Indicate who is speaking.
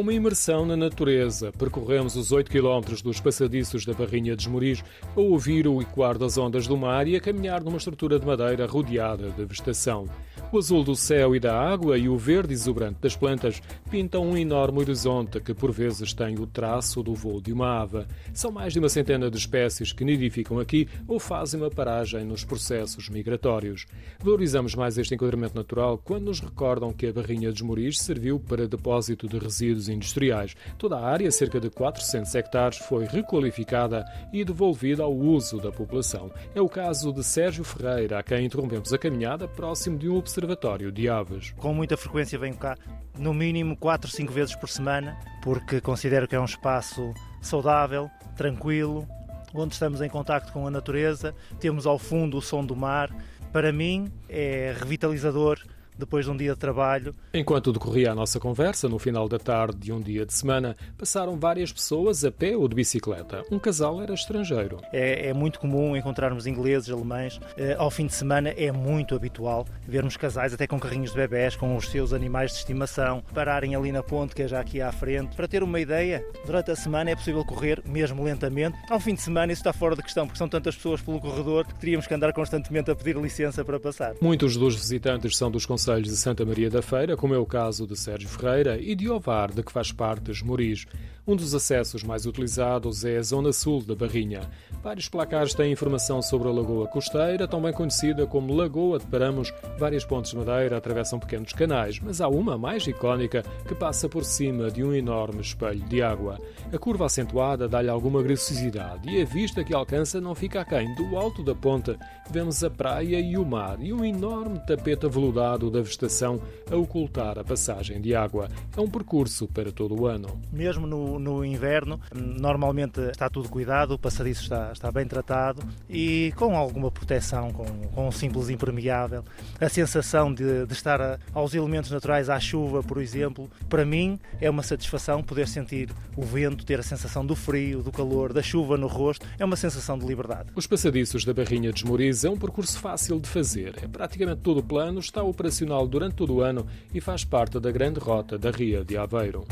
Speaker 1: uma imersão na natureza. Percorremos os 8 km dos passadiços da Barrinha de Esmoriz a ouvir o ecoar das ondas do mar e a caminhar numa estrutura de madeira rodeada de vegetação. O azul do céu e da água e o verde exuberante das plantas pintam um enorme horizonte que por vezes tem o traço do voo de uma ave. São mais de uma centena de espécies que nidificam aqui ou fazem uma paragem nos processos migratórios. Valorizamos mais este enquadramento natural quando nos recordam que a Barrinha de Esmoriz serviu para depósito de resíduos industriais. Toda a área, cerca de 400 hectares, foi requalificada e devolvida ao uso da população. É o caso de Sérgio Ferreira, a quem interrompemos a caminhada próximo de um observatório Observatório de Aves.
Speaker 2: Com muita frequência venho cá, no mínimo 4, 5 vezes por semana, porque considero que é um espaço saudável, tranquilo, onde estamos em contacto com a natureza, temos ao fundo o som do mar. Para mim é revitalizador depois de um dia de trabalho.
Speaker 1: Enquanto decorria a nossa conversa, no final da tarde de um dia de semana, passaram várias pessoas a pé ou de bicicleta. Um casal era estrangeiro.
Speaker 2: É, é muito comum encontrarmos ingleses, alemães. Eh, ao fim de semana é muito habitual vermos casais, até com carrinhos de bebés, com os seus animais de estimação, pararem ali na ponte, que é já aqui à frente. Para ter uma ideia, durante a semana é possível correr, mesmo lentamente. Ao fim de semana isso está fora de questão, porque são tantas pessoas pelo corredor que teríamos que andar constantemente a pedir licença para passar.
Speaker 1: Muitos dos visitantes são dos conselhos Conselhos de Santa Maria da Feira, como é o caso de Sérgio Ferreira, e de Ovar, de que faz parte Esmoriz. Um dos acessos mais utilizados é a zona sul da Barrinha. Vários placares têm informação sobre a Lagoa Costeira, também conhecida como Lagoa de Paramos. Várias pontes de madeira atravessam pequenos canais, mas há uma mais icónica que passa por cima de um enorme espelho de água. A curva acentuada dá-lhe alguma graciosidade e a vista que alcança não fica aquém. Do alto da ponta vemos a praia e o mar e um enorme tapete aveludado da vegetação a ocultar a passagem de água. É um percurso para todo o ano.
Speaker 2: Mesmo no, no inverno, normalmente está tudo cuidado, o passadiço está, está bem tratado e com alguma proteção, com, com um simples impermeável. A sensação de, de estar a, aos elementos naturais, à chuva, por exemplo, para mim é uma satisfação poder sentir o vento, ter a sensação do frio, do calor, da chuva no rosto, é uma sensação de liberdade.
Speaker 1: Os passadiços da Barrinha de Esmoriz é um percurso fácil de fazer. É praticamente todo o plano, está operacional durante todo o ano e faz parte da grande rota da Ria de Aveiro.